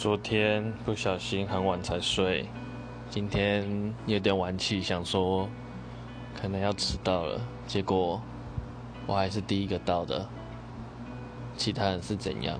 昨天不小心很晚才睡今天有点晚起想说可能要迟到了结果我还是第一个到的其他人是怎样？